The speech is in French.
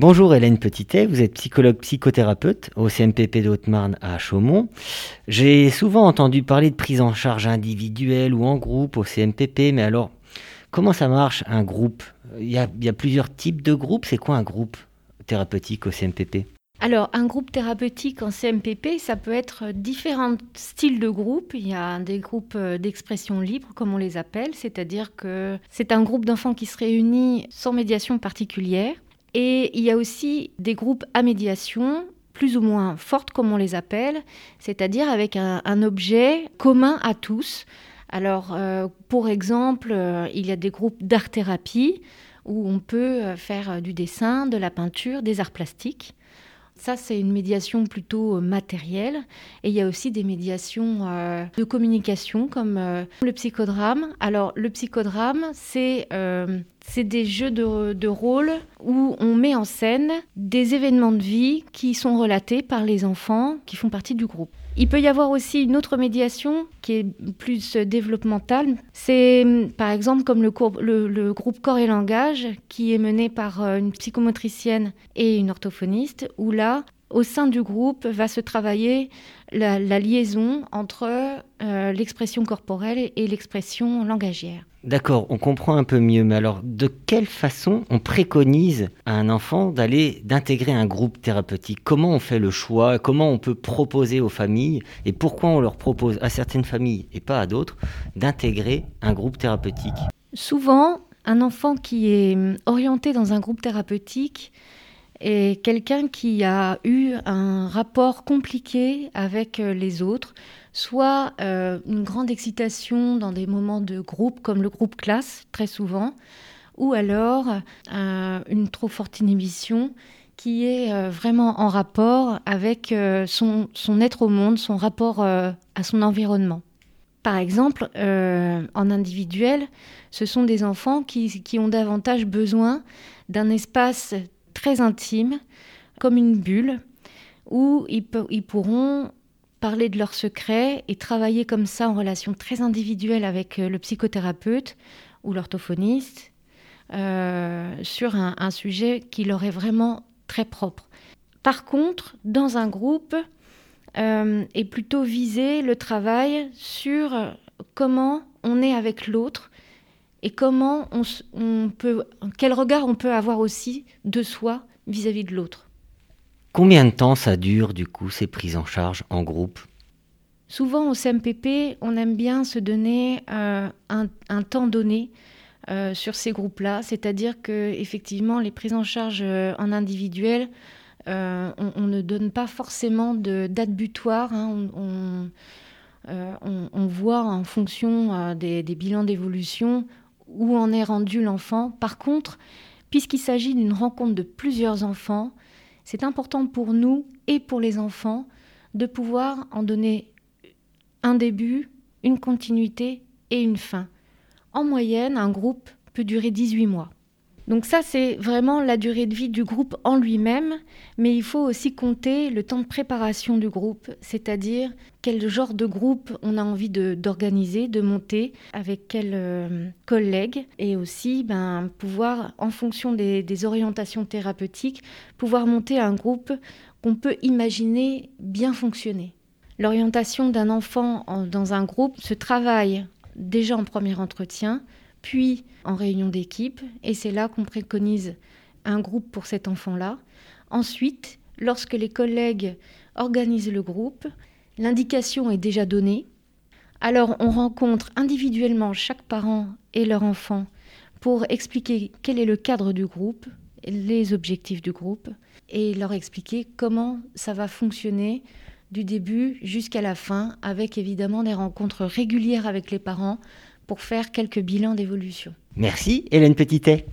Bonjour Hélène Petitet, vous êtes psychologue psychothérapeute au CMPP de Haute-Marne à Chaumont. J'ai souvent entendu parler de prise en charge individuelle ou en groupe au CMPP, mais alors comment ça marche un groupe? Il y, a, il y a plusieurs types de groupes, c'est quoi un groupe thérapeutique au CMPP alors, un groupe thérapeutique en CMPP, ça peut être différents styles de groupes. Il y a des groupes euh, d'expression libre, comme on les appelle, c'est-à-dire que c'est un groupe d'enfants qui se réunit sans médiation particulière. Et il y a aussi des groupes à médiation plus ou moins fortes, comme on les appelle, c'est-à-dire avec un, objet commun à tous. Alors, euh, pour exemple, euh, il y a des groupes d'art-thérapie où on peut faire du dessin, de la peinture, des arts plastiques. Ça, c'est une médiation plutôt euh, matérielle. Et il y a aussi des médiations euh, de communication comme euh, le psychodrame. Alors, le psychodrame, c'est des jeux de, de rôle où on met en scène des événements de vie qui sont relatés par les enfants qui font partie du groupe. Il peut y avoir aussi une autre médiation qui est plus développementale. C'est par exemple comme le, groupe Corps et Langage qui est mené par euh, une psychomotricienne et une orthophoniste, où là, au sein du groupe, va se travailler la, liaison entre euh, l'expression corporelle et l'expression langagière. D'accord, on comprend un peu mieux, mais alors de quelle façon on préconise à un enfant d'aller, d'intégrer un groupe thérapeutique? Comment on fait le choix? Comment on peut proposer aux familles Et pourquoi on leur propose à certaines familles et pas à d'autres d'intégrer un groupe thérapeutique? Souvent, un enfant qui est orienté dans un groupe thérapeutique est quelqu'un qui a eu un rapport compliqué avec les autres, soit euh, une grande excitation dans des moments de groupe, comme le groupe classe, très souvent, ou alors euh, une trop forte inhibition qui est euh, vraiment en rapport avec son, être au monde, son rapport à son environnement. Par exemple, en individuel, ce sont des enfants qui ont davantage besoin d'un espace intime, comme une bulle, où ils, ils pourront parler de leurs secrets et travailler comme ça en relation très individuelle avec euh, le psychothérapeute ou l'orthophoniste euh, sur un, sujet qui leur est vraiment très propre. Par contre, dans un groupe, euh, est plutôt visé le travail sur comment on est avec l'autre et comment on, peut, quel regard on peut avoir aussi de soi vis-à-vis -vis de l'autre? Combien de temps ça dure, du coup, ces prises en charge en groupe? Souvent, au CMPP, on aime bien se donner euh, un, temps donné euh, sur ces groupes-là, c'est-à-dire que effectivement, les prises en charge euh, en individuel, on, ne donne pas forcément de date butoir. Hein. on, voit en fonction des, des bilans d'évolution où en est rendu l'enfant. Par contre, puisqu'il s'agit d'une rencontre de plusieurs enfants, c'est important pour nous et pour les enfants de pouvoir en donner un début, une continuité et une fin. En moyenne, un groupe peut durer 18 mois. Donc ça, c'est vraiment la durée de vie du groupe en lui-même, mais il faut aussi compter le temps de préparation du groupe, c'est-à-dire quel genre de groupe on a envie d'organiser, de, monter, avec quels euh, collègues, et aussi ben, pouvoir, en fonction des, des orientations thérapeutiques, pouvoir monter un groupe qu'on peut imaginer bien fonctionner. L'orientation d'un enfant dans un groupe se travaille déjà en premier entretien, puis en réunion d'équipe, et c'est là qu'on préconise un groupe pour cet enfant-là. Ensuite, lorsque les collègues organisent le groupe, l'indication est déjà donnée. Alors on rencontre individuellement chaque parent et leur enfant pour expliquer quel est le cadre du groupe, les objectifs du groupe, et leur expliquer comment ça va fonctionner du début jusqu'à la fin, avec évidemment des rencontres régulières avec les parents pour faire quelques bilans d'évolution. Merci Hélène Petitet.